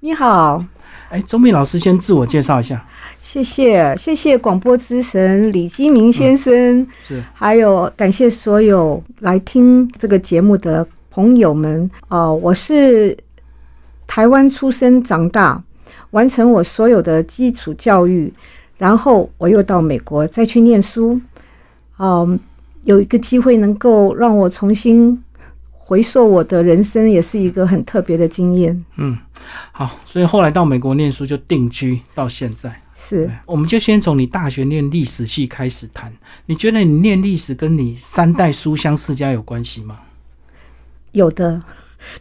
你好，哎，周密老师先自我介绍一下。谢谢，谢谢广播之神李基明先生，是，还有感谢所有来听这个节目的朋友们。呃，我是台湾出生长大，完成我所有的基础教育，然后我又到美国再去念书。嗯，有一个机会能够让我重新回溯我的人生，也是一个很特别的经验。嗯，好，所以后来到美国念书就定居到现在。是，我们就先从你大学念历史系开始谈。你觉得你念历史跟你三代书香世家有关系吗？有的，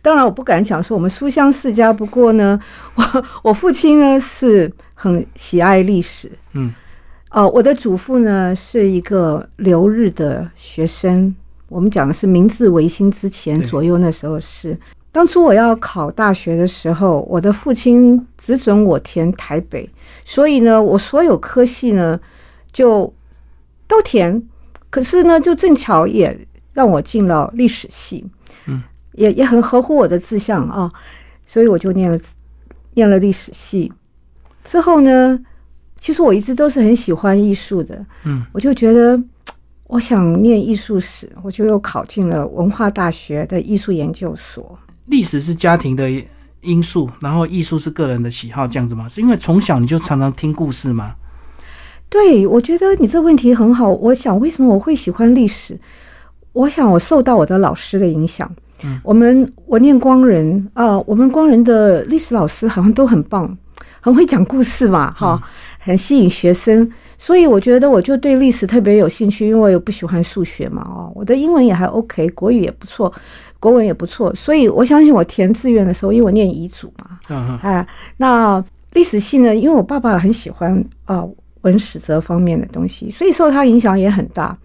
当然我不敢讲说我们书香世家。不过呢，我我父亲呢是很喜爱历史。嗯，哦，我的祖父呢是一个留日的学生。我们讲的是明治维新之前左右，那时候是。当初我要考大学的时候，我的父亲只准我填台北，所以呢，我所有科系呢就都填。可是呢，就正巧也让我进了历史系，嗯，也也很合乎我的志向啊，所以我就念了念了历史系。之后呢，其实我一直都是很喜欢艺术的，嗯，我就觉得我想念艺术史，我就又考进了文化大学的艺术研究所。历史是家庭的因素，然后艺术是个人的喜好，这样子吗？是因为从小你就常常听故事吗？对，我觉得你这问题很好。我想，为什么我会喜欢历史？我想，我受到我的老师的影响。嗯，我们我念光仁啊，我们光仁的历史老师好像都很棒，很会讲故事嘛，哈，很吸引学生。所以我觉得我就对历史特别有兴趣，因为我不喜欢数学嘛，哦，我的英文也还 OK，国语也不错。国文也不错，所以我相信我填志愿的时候，因为我念遗嘱嘛，嗯哎，那历史系呢，因为我爸爸很喜欢啊文史哲方面的东西，所以受他影响也很大。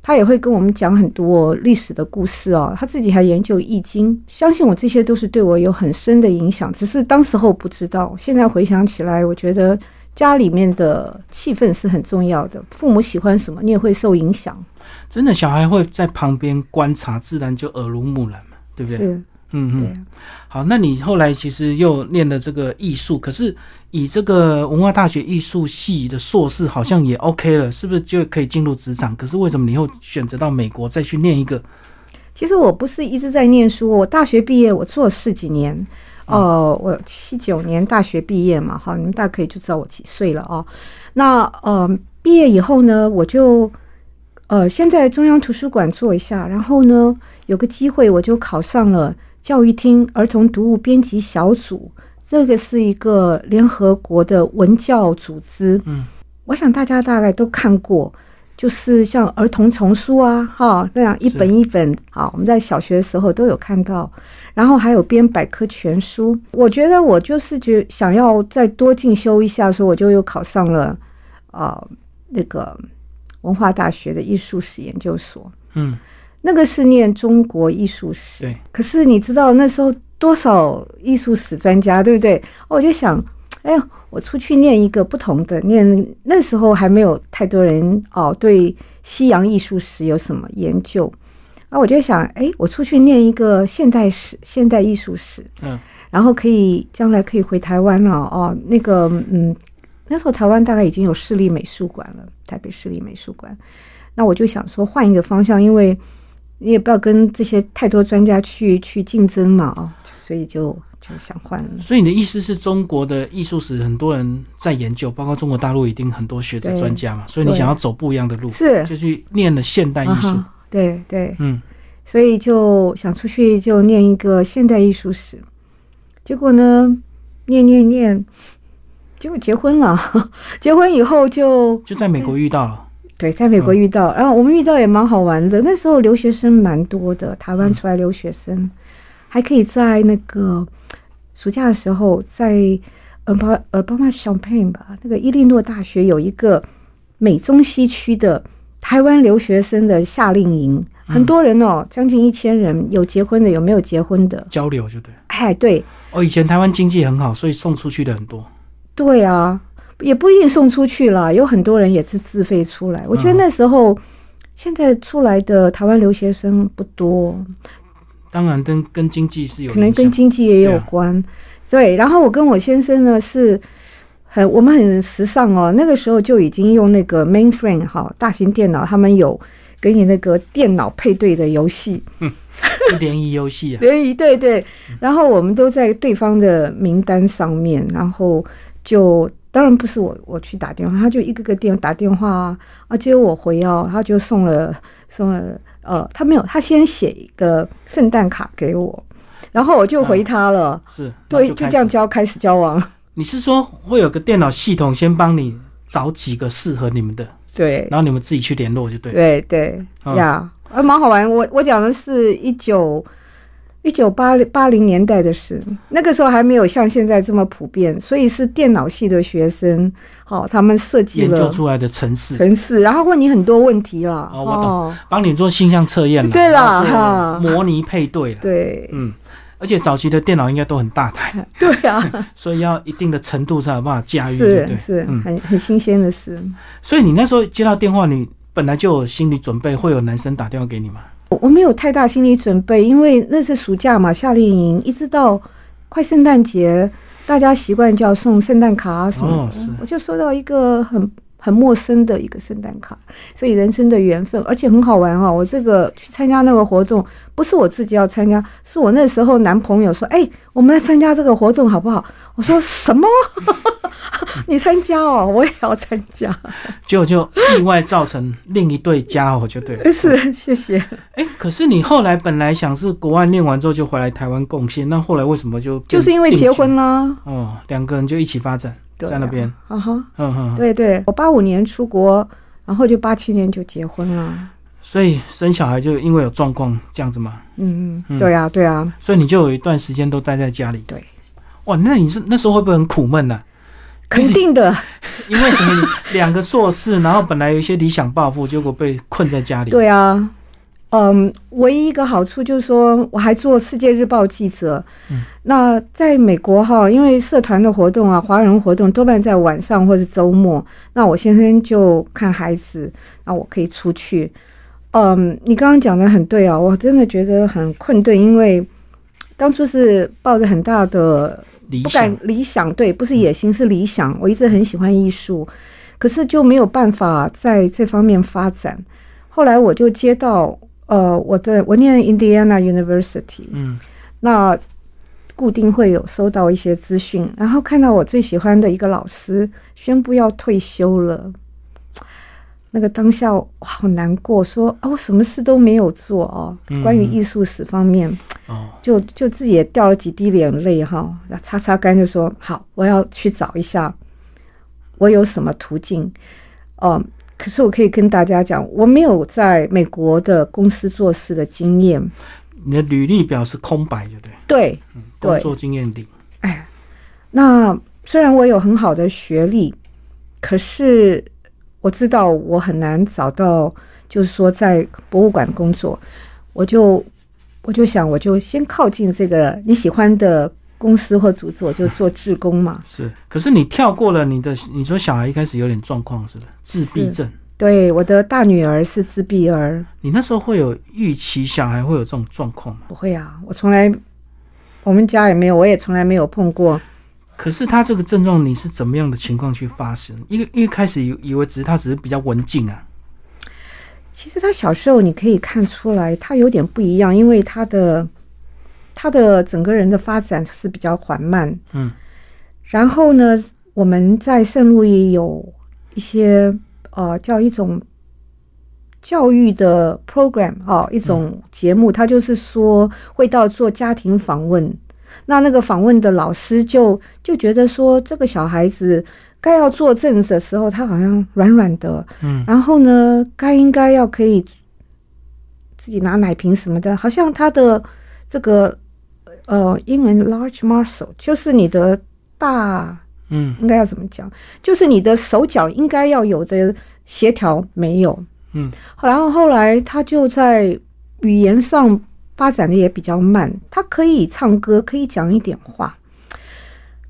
他也会跟我们讲很多历史的故事哦，他自己还研究易经，相信我这些都是对我有很深的影响。只是当时候不知道，现在回想起来，我觉得家里面的气氛是很重要的，父母喜欢什么，你也会受影响。真的，小孩会在旁边观察，自然就耳濡目染嘛，对不对？是，嗯嗯。好，那你后来其实又念了这个艺术，可是以这个文化大学艺术系的硕士好像也 OK 了，是不是就可以进入职场？可是为什么你又选择到美国再去念一个？其实我不是一直在念书，我大学毕业我做了十几年，哦，我七九年大学毕业嘛，哈，你们大概可以就知道我几岁了哦。那呃，毕业以后呢，我就。呃，先在中央图书馆做一下，然后呢，有个机会我就考上了教育厅儿童读物编辑小组。这个是一个联合国的文教组织。嗯，我想大家大概都看过，就是像儿童丛书啊，哈，那样一本一本。啊，我们在小学的时候都有看到。然后还有编百科全书。我觉得我就是觉想要再多进修一下，所以我就又考上了啊那个。文化大学的艺术史研究所，嗯，那个是念中国艺术史，对。可是你知道那时候多少艺术史专家，对不对？我就想，哎呀，我出去念一个不同的，念那时候还没有太多人哦，对西洋艺术史有什么研究啊？我就想，哎，我出去念一个现代史、现代艺术史，嗯，然后可以将来可以回台湾了哦，那个，嗯。那时候台湾大概已经有市立美术馆了，台北市立美术馆。那我就想说换一个方向，因为你也不要跟这些太多专家去去竞争嘛，哦，所以就就想换了。所以你的意思是中国的艺术史很多人在研究，包括中国大陆一定很多学者专家嘛，所以你想要走不一样的路，是就去念了现代艺术。对对，嗯，所以就想出去就念一个现代艺术史，结果呢，念念念。结果结婚了，结婚以后就就在美国遇到了。对，在美国遇到，然后我们遇到也蛮好玩的。那时候留学生蛮多的，台湾出来留学生，还可以在那个暑假的时候，在尔巴尔巴马小佩吧，那个伊利诺大学有一个美中西区的台湾留学生的夏令营，很多人哦，将近一千人，有结婚的，有没有结婚的，交流就对。哎，对。哦，以前台湾经济很好，所以送出去的很多。对啊，也不一定送出去了，有很多人也是自费出来。我觉得那时候，现在出来的台湾留学生不多。当然，跟跟经济是有可能跟经济也有关。对，然后我跟我先生呢是很我们很时尚哦，那个时候就已经用那个 mainframe 哈大型电脑，他们有给你那个电脑配对的游戏，就 联谊游戏啊，联谊对对，然后我们都在对方的名单上面，然后就当然不是我我去打电话，他就一个个电打电话啊，啊结果我回哦，他就送了送了呃，他没有，他先写一个圣诞卡给我，然后我就回他了，是，对，就。这样交开始交往，你是说会有个电脑系统先帮你找几个适合你们的，对然后你们自己去联络就对了。对对嗯呀，啊蛮好玩，我我讲的是一九。一九八八零年代的事，那个时候还没有像现在这么普遍，所以是电脑系的学生，好、他们设计研究出来的城市，城市，然后问你很多问题啦。哦我懂。帮你做性向测验了，对啦哈。模拟配对了，对。嗯，而且早期的电脑应该都很大台，对啊，所以要一定的程度才有办法驾驭？是是嗯，很很新鲜的事。所以你那时候接到电话，你本来就有心理准备，会有男生打电话给你吗？我我没有太大心理准备，因为那是暑假嘛，夏令营，一直到快圣诞节，大家习惯就要送圣诞卡啊什么的，哦我就收到一个很很陌生的一个圣诞卡，所以人生的缘分，而且很好玩哦。我这个去参加那个活动，不是我自己要参加，是我那时候男朋友说：“哎、我们来参加这个活动好不好？”我说：“什么？你参加哦，我也要参加。结果就意外造成另一对家伙，就对了。是，谢谢。哎、可是你后来本来想是国外念完之后就回来台湾贡献，那后来为什么就就是因为结婚啦，哦，两个人就一起发展对在那边，啊哈。嗯哼，对对，我八五年出国，然后就八七年就结婚了。所以生小孩就因为有状况这样子嘛，嗯嗯嗯，对啊，对啊，所以你就有一段时间都待在家里。对，哇，那你是那时候会不会很苦闷呢、肯定的。因为你两个硕士，然后本来有一些理想抱负，结果被困在家里。，对啊，嗯，唯一一个好处就是说，我还做《世界日报》记者。嗯，那在美国哈，因为社团的活动啊，华人活动多半在晚上或是周末，那我先生就看孩子，那我可以出去。嗯，你刚刚讲的很对啊，我真的觉得很困顿，因为当初是抱着很大的理不敢想理想，对，不是野心，是理想。我一直很喜欢艺术，可是就没有办法在这方面发展。后来我就接到呃，我的我念 Indiana University，嗯，那固定会有收到一些资讯，然后看到我最喜欢的一个老师宣布要退休了。那个当下我好难过，说啊，我什么事都没有做哦。嗯关于艺术史方面，哦，就就自己也掉了几滴眼泪哈，擦擦干就说好，我要去找一下我有什么途径。嗯，可是我可以跟大家讲，我没有在美国的公司做事的经验。你的履历表是空白，对不对？对，对工作经验零。哎，那虽然我有很好的学历，可是我知道我很难找到，就是说在博物馆工作，我就我就想，我就先靠近这个你喜欢的公司或组织，我就 做志工嘛。是，可是你跳过了你的，你说小孩一开始有点状况，是吧？自闭症，对，我的大女儿是自闭儿，你那时候会有预期小孩会有这种状况吗？不会啊，我从来我们家也没有，我也从来没有碰过。可是他这个症状，你是怎么样的情况去发生？因为因为开始以以为只是他只是比较文静啊，其实他小时候你可以看出来，他有点不一样，因为他的他的整个人的发展是比较缓慢。嗯，然后呢，我们在圣路易有一些呃叫一种教育的 program 哦，一种节目，他就是说会到做家庭访问。那那个访问的老师就就觉得说，这个小孩子该要坐正的时候，他好像软软的，嗯，然后呢，该应该要可以自己拿奶瓶什么的，好像他的这个呃英文 large muscle 就是你的大嗯应该要怎么讲？就是你的手脚应该要有的协调没有。嗯，然后后来他就在语言上发展的也比较慢，他可以唱歌，可以讲一点话。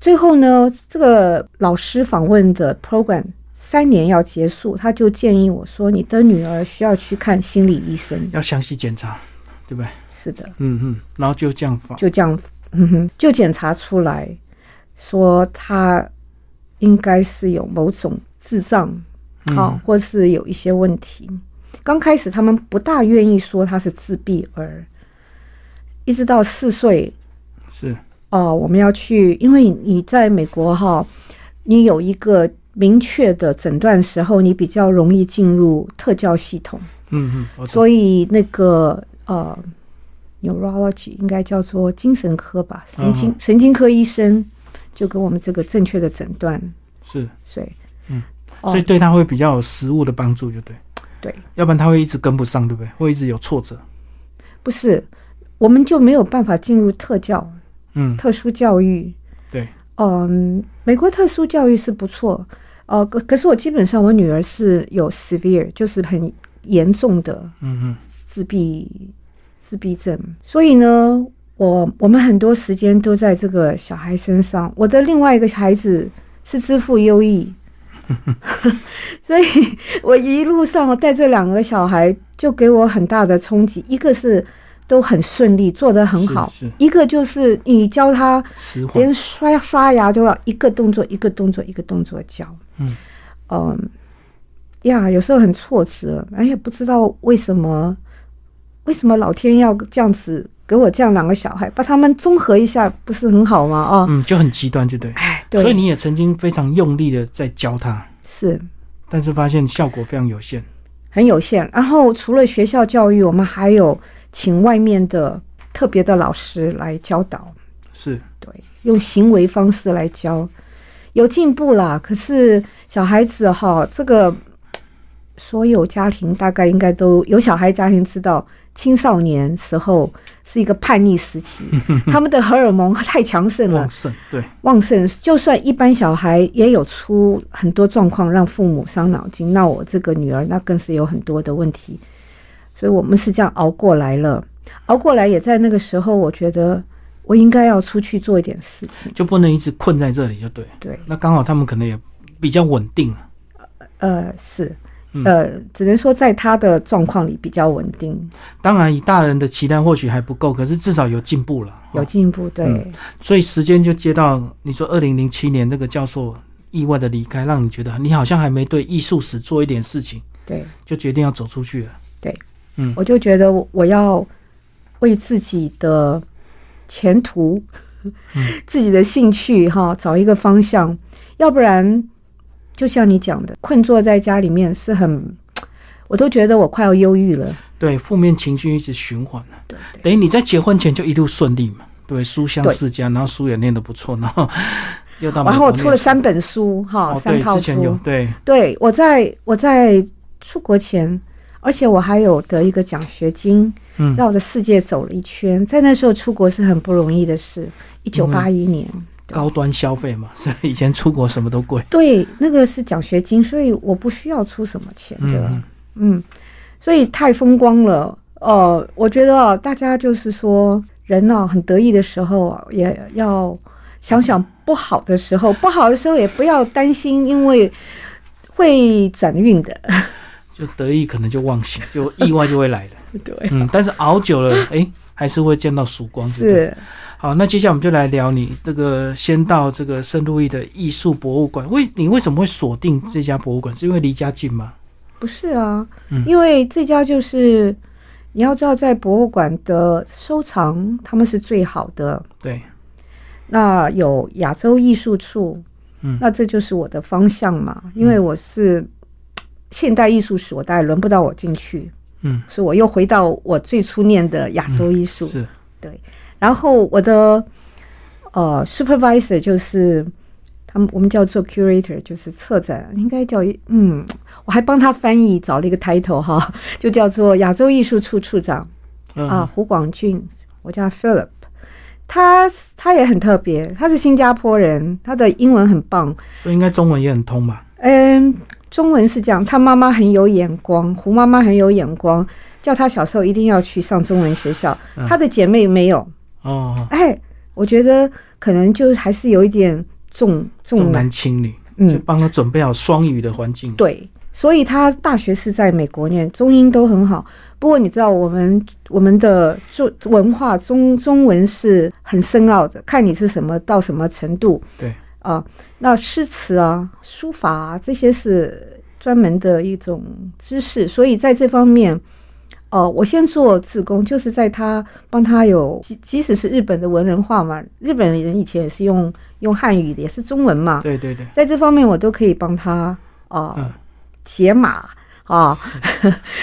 最后呢，这个老师访问的 program 三年要结束，他就建议我说：“你的女儿需要去看心理医生。要详细检查，对不对？”是的，嗯嗯，然后就这样发，就这样，嗯哼，就检查出来，说他应该是有某种智障，好、嗯或是有一些问题。刚开始他们不大愿意说他是自闭儿，一直到四岁，是。哦，我们要去，因为你在美国哈，你有一个明确的诊断时候，你比较容易进入特教系统，嗯嗯，所以那个呃，neurology 应该叫做精神科吧，神经、嗯神经科医生就给我们这个正确的诊断，是，所以嗯，哦所以对他会比较有实物的帮助，就对。对，要不然他会一直跟不上，对不对？会一直有挫折。不是，我们就没有办法进入特教、嗯，特殊教育。对，嗯，美国特殊教育是不错，呃，可可是我基本上我女儿是有 severe，就是很严重的嗯嗯，自闭自闭症，所以呢，我我们很多时间都在这个小孩身上。我的另外一个孩子是支付优异，所以我一路上带这两个小孩就给我很大的冲击，一个是都很顺利，做得很好，一个就是你教他。连刷刷牙都要一个动作一个动作一个动作教。嗯嗯呀，有时候很挫折，哎呀，不知道为什么，为什么老天要这样子给我这样两个小孩，把他们综合一下，不是很好吗？啊、嗯，就很极端，就对。哎，对，所以你也曾经非常用力的在教他，是但是发现效果非常有限。很有限。然后除了学校教育，我们还有请外面的特别的老师来教导。是，对，用行为方式来教，有进步啦。可是小孩子哈，这个所有家庭大概应该都有小孩家庭知道，青少年时候是一个叛逆时期，他们的荷尔蒙太强盛了旺，盛，对，旺盛。就算一般小孩也有出很多状况，让父母伤脑筋。那我这个女儿那更是有很多的问题，所以我们是这样熬过来了。熬过来也在那个时候，我觉得我应该要出去做一点事情。就不能一直困在这里，就对。对，那刚好他们可能也比较稳定，呃，是嗯，呃，只能说在他的状况里比较稳定，当然以大人的期待或许还不够，可是至少有进步了。哦有进步。对，嗯。所以时间就接到你说二零零七年那个教授意外的离开，让你觉得你好像还没对艺术史做一点事情，对，就决定要走出去了。对，嗯。我就觉得我我要为自己的前途、自己的兴趣哈找一个方向，要不然就像你讲的，困坐在家里面是很，我都觉得我快要忧郁了。对，负面情绪一直循环了。对对等于你在结婚前就一路顺利嘛，对，书香世家，然后书也念得不错，然后 又到然后我出了三本书哈，哦，三套书。对，对我在我在出国前，而且我还有得一个奖学金，嗯，绕着世界走了一圈。在那时候出国是很不容易的事。一九八一年，高端消费嘛，所以以前出国什么都贵。对，那个是奖学金，所以我不需要出什么钱的。嗯，嗯，所以太风光了。呃，我觉得啊，大家就是说，人呢、很得意的时候啊，也要想想不好的时候，不好的时候也不要担心，因为会转运的。就得意可能就忘形，就意外就会来了。对，嗯，但是熬久了，哎、还是会见到曙光。是。好，那接下来我们就来聊你这个先到这个圣路易的艺术博物馆。为你为什么会锁定这家博物馆？是因为离家近吗？不是啊，嗯因为这家就是你要知道，在博物馆的收藏，他们是最好的。对，那有亚洲艺术处，嗯那这就是我的方向嘛。因为我是现代艺术史，我大概轮不到我进去，嗯，所以我又回到我最初念的亚洲艺术。是对，然后我的呃 supervisor 就是他们我们叫做 curator，就是策展，应该叫嗯，我还帮他翻译找了一个 title 哈，就叫做亚洲艺术处处长嗯，啊，胡广俊，我叫 Philip。他他也很特别，他是新加坡人，他的英文很棒。所以应该中文也很通吧？嗯，中文是这样，他妈妈很有眼光，胡妈妈很有眼光，叫他小时候一定要去上中文学校。嗯他的姐妹没有，哦，哎，我觉得可能就还是有一点重重重男，男轻女，就嗯，帮他准备好双语的环境。对，所以他大学是在美国念，中英都很好。不过你知道，我们我们的中文化中中文是很深奥的，看你是什么到什么程度。对啊，那诗词啊、书法啊这些是专门的一种知识，所以在这方面，呃，我先做自工，就是在他帮他有，即即使是日本的文人画嘛，日本人以前也是用用汉语的，也是中文嘛，对对对，在这方面我都可以帮他啊、嗯解码啊，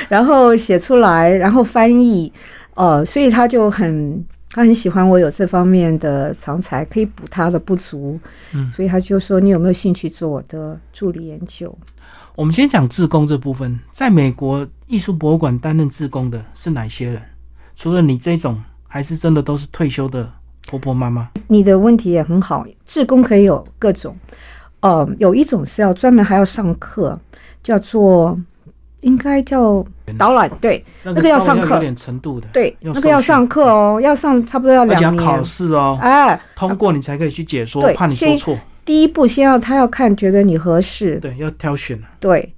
然后写出来，然后翻译，呃，所以他就很他很喜欢我有这方面的长才，可以补他的不足，嗯所以他就说你有没有兴趣做我的助理研究？我们先讲志工这部分，在美国艺术博物馆担任志工的是哪些人？除了你这种，还是真的都是退休的婆婆妈妈？你的问题也很好，志工可以有各种，呃，有一种是要专门还要上课，叫做应该叫导览，对那那个要上课。有点程度的，对，那个要上课哦，要上差不多要两年。考年，试哦，哎，通过你才可以去解说，对怕你说先错。第一步先要他要看，觉得你合适，对，要挑选啊。对，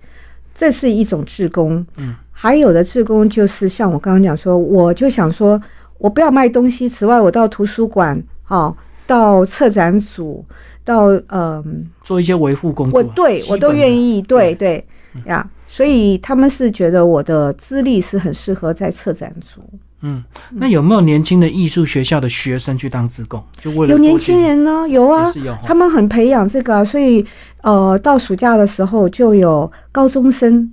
这是一种志工。嗯，还有的志工就是像我刚刚讲说，我就想说，我不要卖东西，此外我到图书馆啊、到策展组，到嗯、做一些维护工作啊，我对我都愿意。意，对。对呀，所以他们是觉得我的资历是很适合在策展组。嗯，那有没有年轻的艺术学校的学生去当志工？就为了有年轻人呢，有啊他们很培养这个啊、所以呃，到暑假的时候就有高中生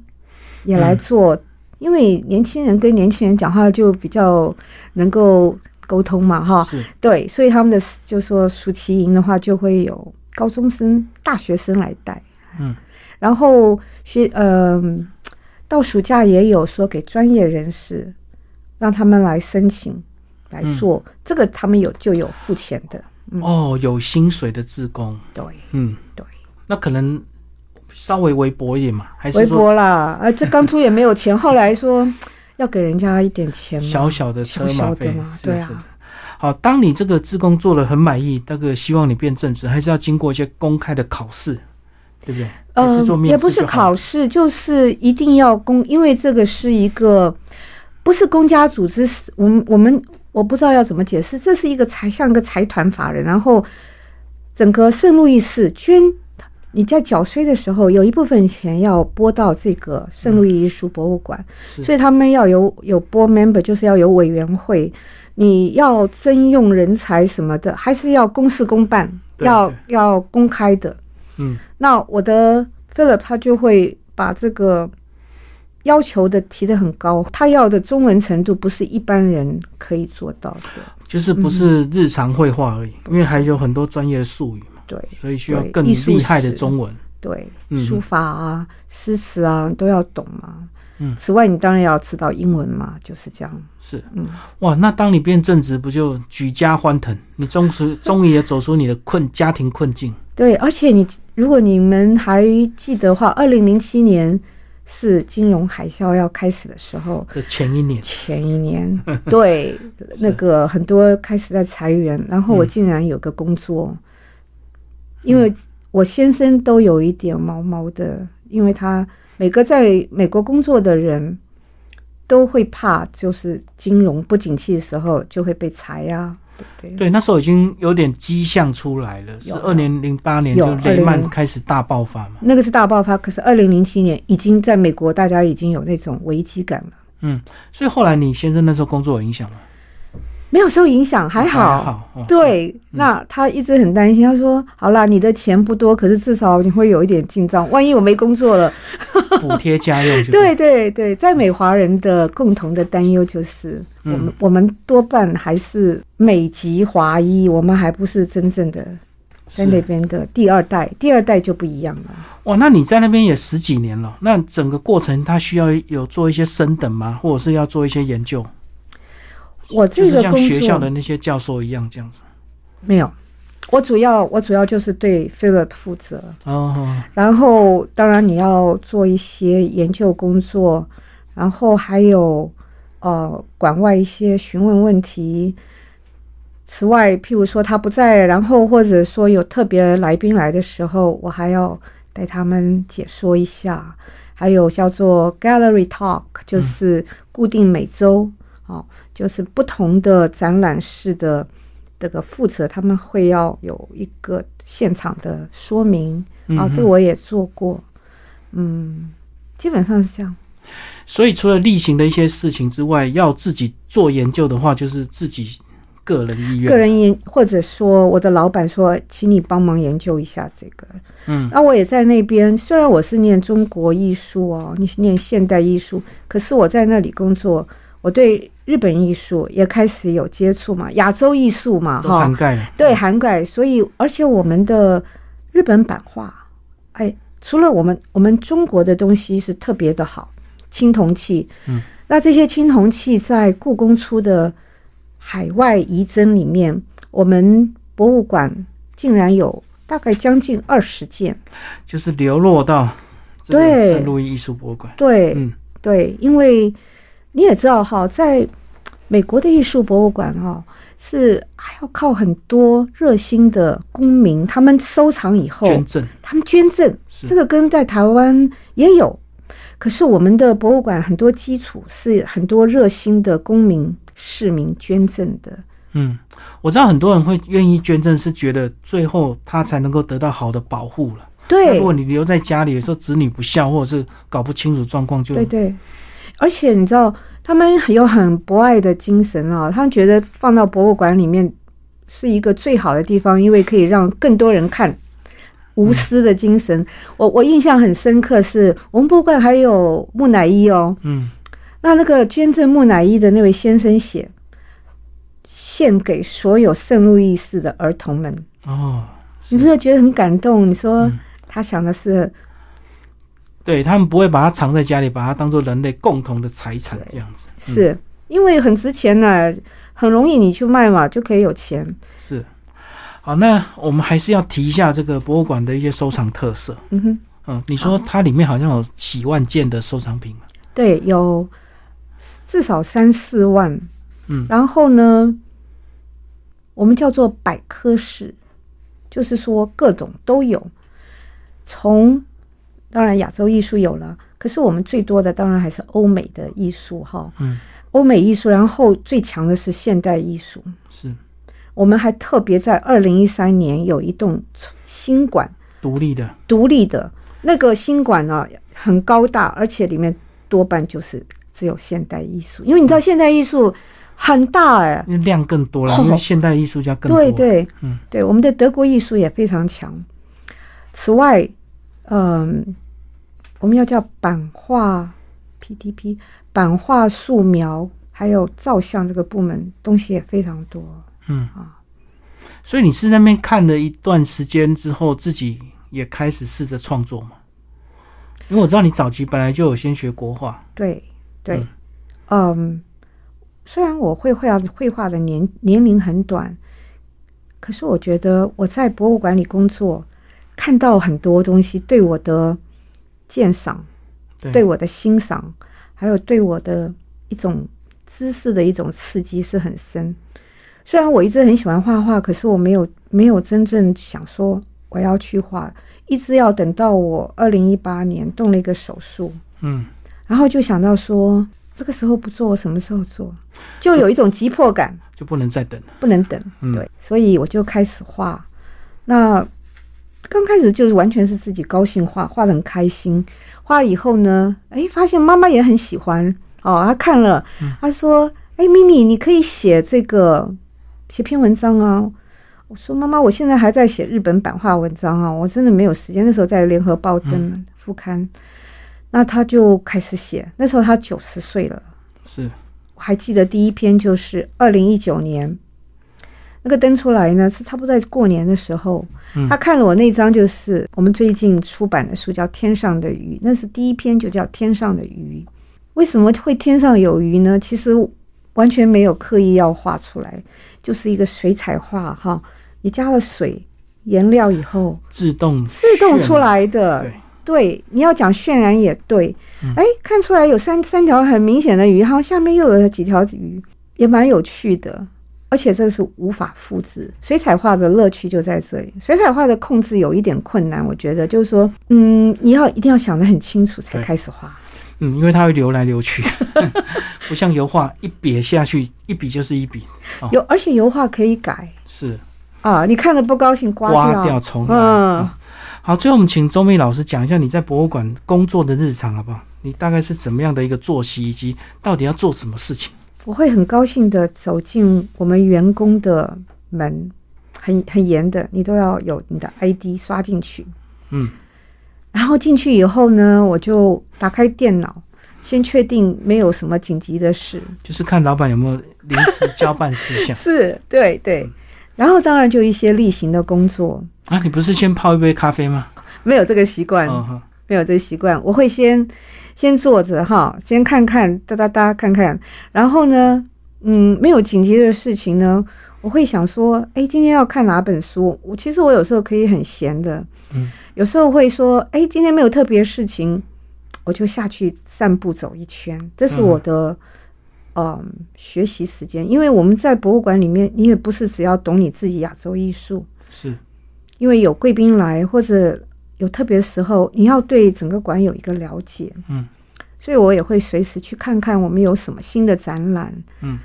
也来做，因为年轻人跟年轻人讲话就比较能够沟通嘛，哈，是。对，所以他们的就说暑期营的话，就会有高中生、大学生来带，嗯，然后学呃，到暑假也有说给专业人士让他们来申请来做，这个他们有就有付钱的，嗯。哦，有薪水的志工，对。嗯，对，那可能稍微微薄一点嘛，还微是微薄啦，啊，这刚出也没有钱，后来说要给人家一点钱嘛，小小的车马费小小的嘛，是对啊。好，当你这个志工做的很满意，那个希望你变正职，还是要经过一些公开的考试，对不对？呃，也不是考试，就是一定要公，因为这个是一个不是公家组织，是我们我们我不知道要怎么解释，这是一个财像个财团法人，然后整个圣路易市捐。你在缴税的时候，有一部分钱要拨到这个圣路易艺术博物馆，是所以他们要有有 board member，就是要有委员会，你要征用人才什么的，还是要公事公办，对要要公开的。嗯，那我的 Philip 他就会把这个要求的提得很高，他要的中文程度不是一般人可以做到的。就是不是日常绘画而已，因为还有很多专业的术语嘛，对所以需要更厉害的中文。对，嗯书法啊、诗词啊都要懂嘛。嗯此外你当然要知道英文嘛，就是这样。是，嗯哇，那当你变正直，不就举家欢腾？你终是终于也走出你的困家庭困境。对，而且你如果你们还记得的话，二零零七年是金融海啸要开始的时候，的前一年，前一年，对，那个很多开始在裁员，然后我嗯。竟然有个工作，因为我先生都有一点毛毛的，因为他每个在美国工作的人都会怕，就是金融不景气的时候就会被裁呀、对？对，那时候已经有点迹象出来了，是有二零零八年就雷曼开始大爆发嘛。那个是大爆发，可是二零零七年已经在美国，大家已经有那种危机感了，嗯所以后来你先生那时候工作有影响吗？没有受影响，还好。还好，哦、对，那他一直很担心，他说：“好啦，你的钱不多，可是至少你会有一点进账。万一我没工作了，补贴家用就 对对对，在美华人的共同的担忧就是，我们、嗯我们多半还是美籍华裔，我们还不是真正的在那是边的第二代，第二代就不一样了。哇，那你在那边也十几年了，那整个过程他需要有做一些升等吗？或者是要做一些研究？我这个工作学校的那些教授一样这样子。没有，我主要我主要就是对 Philip 负责。哦，然后当然你要做一些研究工作，然后还有呃馆外一些询问问题。此外，譬如说他不在，然后或者说有特别来宾来的时候，我还要带他们解说一下，还有叫做 Gallery Talk，就是固定每周哦，就是不同的展览室的这个负责，他们会要有一个现场的说明啊，这个我也做过，嗯，基本上是这样。所以除了例行的一些事情之外，要自己做研究的话，就是自己个人意愿。个人研，或者说我的老板说，请你帮忙研究一下这个。嗯，那我也在那边。虽然我是念中国艺术哦，你是念现代艺术，可是我在那里工作，我对日本艺术也开始有接触嘛，亚洲艺术嘛，哈，涵盖了。对，涵盖。所以，而且我们的日本版画，哎，除了我们，我们中国的东西是特别的好。青铜器，嗯，那这些青铜器在故宫出的海外遗珍里面，我们博物馆竟然有大概将近二十件，就是流落到对圣路易艺术博物馆。对，嗯，对，因为你也知道哈，在美国的艺术博物馆哈，是还要靠很多热心的公民，他们收藏以后捐赠，他们捐赠，这个跟在台湾也有。可是我们的博物馆很多基础是很多热心的公民市民捐赠的。嗯，我知道很多人会愿意捐赠，是觉得最后他才能够得到好的保护了。对，如果你留在家里，有时候子女不孝，或者是搞不清楚状况，就对对。而且你知道，他们有很博爱的精神啊，他们觉得放到博物馆里面是一个最好的地方，因为可以让更多人看。无私的精神，我我印象很深刻，是我们博物馆还有木乃伊哦，嗯，那那个捐赠木乃伊的那位先生写，献给所有圣路易斯的儿童们。哦，你不是觉得很感动？你说他想的是，对他们不会把它藏在家里，把它当做人类共同的财产这样子，是因为很值钱呢，很容易你去卖嘛，就可以有钱，是。好，那我们还是要提一下这个博物馆的一些收藏特色。嗯哼，嗯，你说它里面好像有几万件的收藏品对，有至少三四万。嗯，然后呢，我们叫做百科室，就是说各种都有。从当然亚洲艺术有了，可是我们最多的当然还是欧美的艺术哈。嗯，欧美艺术，然后最强的是现代艺术。是。我们还特别在二零一三年有一栋新馆，独立的，独立的那个新馆呢，很高大，而且里面多半就是只有现代艺术，因为你知道现代艺术很大哎，量更多了，因为现代艺术家更多。对对，嗯，对，我们的德国艺术也非常强。此外，嗯，我们要叫版画 PDP 版画素描，还有照相这个部门东西也非常多。嗯。啊，所以你是那边看了一段时间之后，自己也开始试着创作嘛？因为我知道你早期本来就有先学国画，对对，嗯，虽然我绘画绘画的年年龄很短，可是我觉得我在博物馆里工作，看到很多东西，对我的鉴赏，对我的欣赏，还有对我的一种知识的一种刺激是很深。虽然我一直很喜欢画画，可是我没有没有真正想说我要去画，一直要等到我二零一八年动了一个手术，嗯，然后就想到说这个时候不做，我什么时候做？就有一种急迫感，就不能再等了，不能等，对，所以我就开始画。那刚开始就是完全是自己高兴画，画的很开心。画了以后呢，哎，发现妈妈也很喜欢哦，她看了，她说：“哎，咪咪，你可以写这个。”写篇文章啊！我说妈妈，我现在还在写日本版画文章啊，我真的没有时间。那时候在联合报登副刊，那他就开始写。那时候他九十岁了，是我还记得第一篇就是二零一九年那个登出来呢，是差不多在过年的时候。他看了我那张，就是我们最近出版的书，叫《天上的鱼》，那是第一篇，就叫《天上的鱼》。为什么会天上有鱼呢？其实完全没有刻意要画出来。就是一个水彩画哈，你加了水颜料以后，自动自动出来的。对，你要讲渲染也对。哎，看出来有三三条很明显的鱼，然后下面又有几条鱼，也蛮有趣的。而且这是无法复制。水彩画的乐趣就在这里。水彩画的控制有一点困难，我觉得就是说，嗯，你要一定要想得很清楚才对开始画。嗯，因为它会流来流去，不像油画一瘪下去，一笔就是一笔，哦有，而且油画可以改是啊，你看了不高兴刮刮掉，掉重来。嗯哦好，最后我们请周密老师讲一下你在博物馆工作的日常好不好？你大概是怎么样的一个作息，以及到底要做什么事情？我会很高兴的走进我们员工的门，很很严的，你都要有你的 ID 刷进去。嗯，然后进去以后呢，我就打开电脑，先确定没有什么紧急的事。就是看老板有没有临时交办事项 是，对对。然后当然就一些例行的工作，啊？你不是先泡一杯咖啡吗？没有这个习惯，嗯哼，没有这个习惯，我会先先坐着哈，先看看哒哒哒看看，然后呢，嗯，没有紧急的事情呢，我会想说，哎，今天要看哪本书？我其实我有时候可以很闲的，嗯，有时候会说，哎，今天没有特别事情，我就下去散步走一圈，这是我的。嗯，学习时间，因为我们在博物馆里面，你也不是只要懂你自己亚洲艺术，是。因为有贵宾来或者有特别时候，你要对整个馆有一个了解，嗯，所以我也会随时去看看我们有什么新的展览，嗯，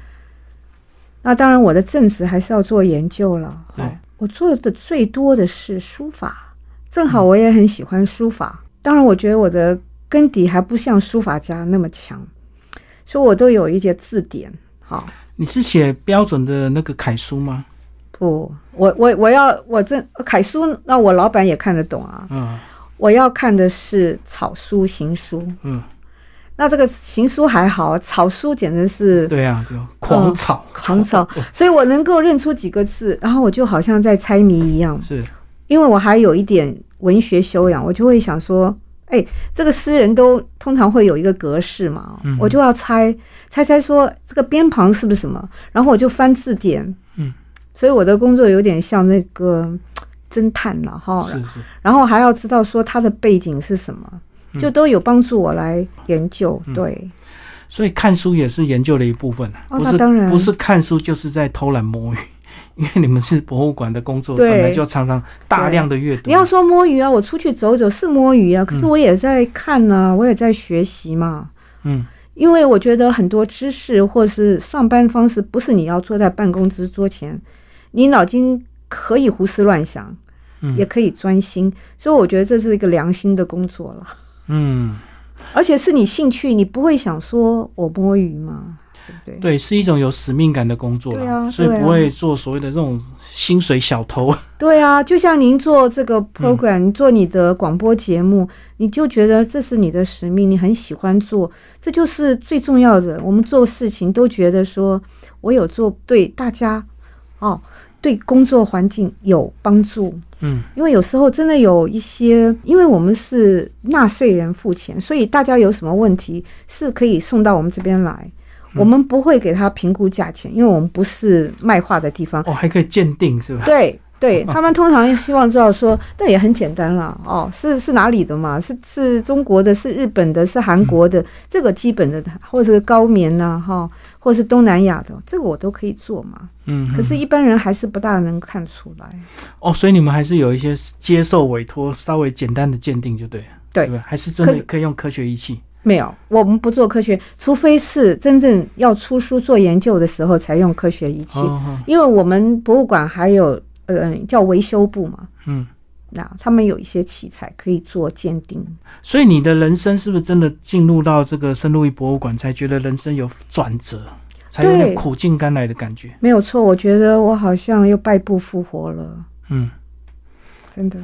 那当然我的正职还是要做研究了，对。好我做的最多的是书法，正好我也很喜欢书法，当然我觉得我的根底还不像书法家那么强，所以我都有一些字典，好。你是写标准的那个楷书吗？不，我我我要我这楷书，那我老板也看得懂啊。嗯我要看的是草书、行书。嗯，那这个行书还好，草书简直是对啊，对，狂草，狂草，所以我能够认出几个字，然后我就好像在猜谜一样。是因为我还有一点文学修养，我就会想说，哎，这个诗人都通常会有一个格式嘛，嗯我就要猜猜猜说这个边旁是不是什么，然后我就翻字典。嗯，所以我的工作有点像那个 侦探了哈。是是，然后还要知道说他的背景是什么，嗯就都有帮助我来研究。对，所以看书也是研究的一部分啊，哦不是那当然不是看书就是在偷懒摸鱼，因为你们是博物馆的工作，本来就常常大量的阅读。你要说摸鱼啊，我出去走走是摸鱼啊，可是我也在看呢、我也在学习嘛。嗯因为我觉得很多知识或是上班方式，不是你要坐在办公桌前，你脑筋可以胡思乱想，嗯也可以专心，所以我觉得这是一个良心的工作了，嗯，而且是你兴趣，你不会想说我摸鱼吗，对不对？对，是一种有使命感的工作对啊，所以不会做所谓的这种薪水小偷。对啊，就像您做这个嗯 program，、你做你的广播节目，你就觉得这是你的使命，你很喜欢做，这就是最重要的。我们做事情都觉得说，我有做对大家，哦，对工作环境有帮助。嗯，因为有时候真的有一些，因为我们是纳税人付钱，所以大家有什么问题是可以送到我们这边来。嗯我们不会给他评估价钱，因为我们不是卖画的地方。哦，还可以鉴定是吧？对对，他们通常希望知道说，但也很简单啦，哦，是是哪里的嘛？是是中国的，是日本的，是韩国的，这个基本的，或者是高棉呐、哈，或是东南亚的，这个我都可以做嘛。嗯，可是，一般人还是不大能看出来。哦，所以你们还是有一些接受委托，稍微简单的鉴定就对了，对吧？还是真的可以用科学仪器。没有，我们不做科学，除非是真正要出书做研究的时候才用科学仪器，哦哦，因为我们博物馆还有呃叫维修部嘛，嗯，那他们有一些器材可以做鉴定。所以你的人生是不是真的进入到这个圣路易博物馆，才觉得人生有转折，才有点苦尽甘来的感觉？没有错，我觉得我好像又败部复活了，嗯，真的。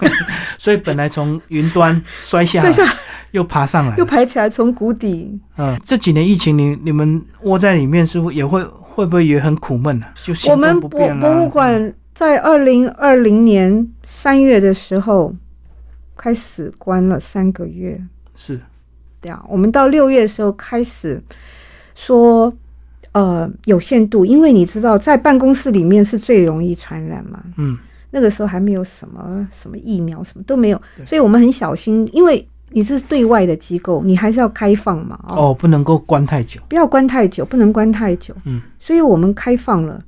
所以本来从云端摔下来，这下又爬上来又，爬起来，从谷底。嗯，这几年疫情，你你们窝在里面，是不是也会会不会也很苦闷呢、就我们博博物馆在二零二零年三月的时候开始关了三个月，是对啊，我们到六月的时候开始说。呃，有限度，因为你知道，在办公室里面是最容易传染嘛。嗯那个时候还没有什么什么疫苗，什么都没有，所以我们很小心，因为你这是对外的机构，你还是要开放嘛，哦，哦，不能够关太久。不要关太久，不能关太久。嗯，所以我们开放了，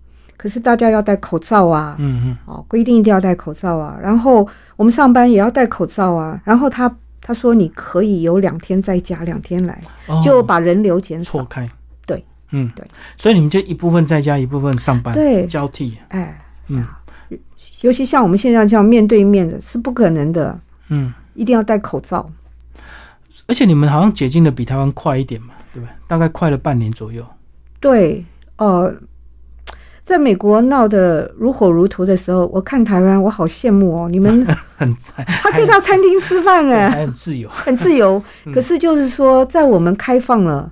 可是大家要戴口罩啊，嗯嗯，哦，规定一定要戴口罩啊。然后我们上班也要戴口罩啊。然后他他说你可以有两天在家，两天来，哦就把人流减少。错开。对，嗯对，所以你们就一部分在家，一部分上班，对交替。哎，嗯尤其像我们现在这样面对面的，是不可能的，嗯，一定要戴口罩。而且你们好像解禁的比台湾快一点嘛，对不对？大概快了半年左右。对，呃，在美国闹得如火如荼的时候，我看台湾，我好羡慕哦，你们很在，他可以到餐厅吃饭呢，还很自由，很自由。可是就是说，在我们开放了，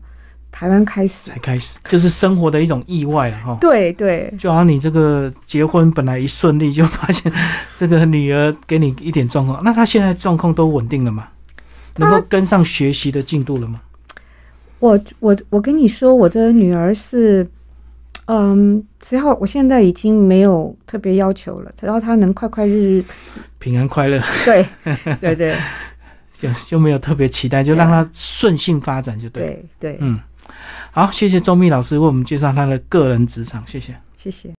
台湾开始，才开始，就是生活的一种意外了哈。对对就好像你这个结婚本来一顺利，就发现这个女儿给你一点状况，那她现在状况都稳定了吗？能够跟上学习的进度了吗？我我我跟你说，我的女儿是，嗯，只要我现在已经没有特别要求了，只要他能快快日日，平安快乐，对 对对就就没有特别期待，就让他顺性发展就对了。对对，嗯，好，谢谢周密老师为我们介绍他的个人职场，谢谢。谢谢。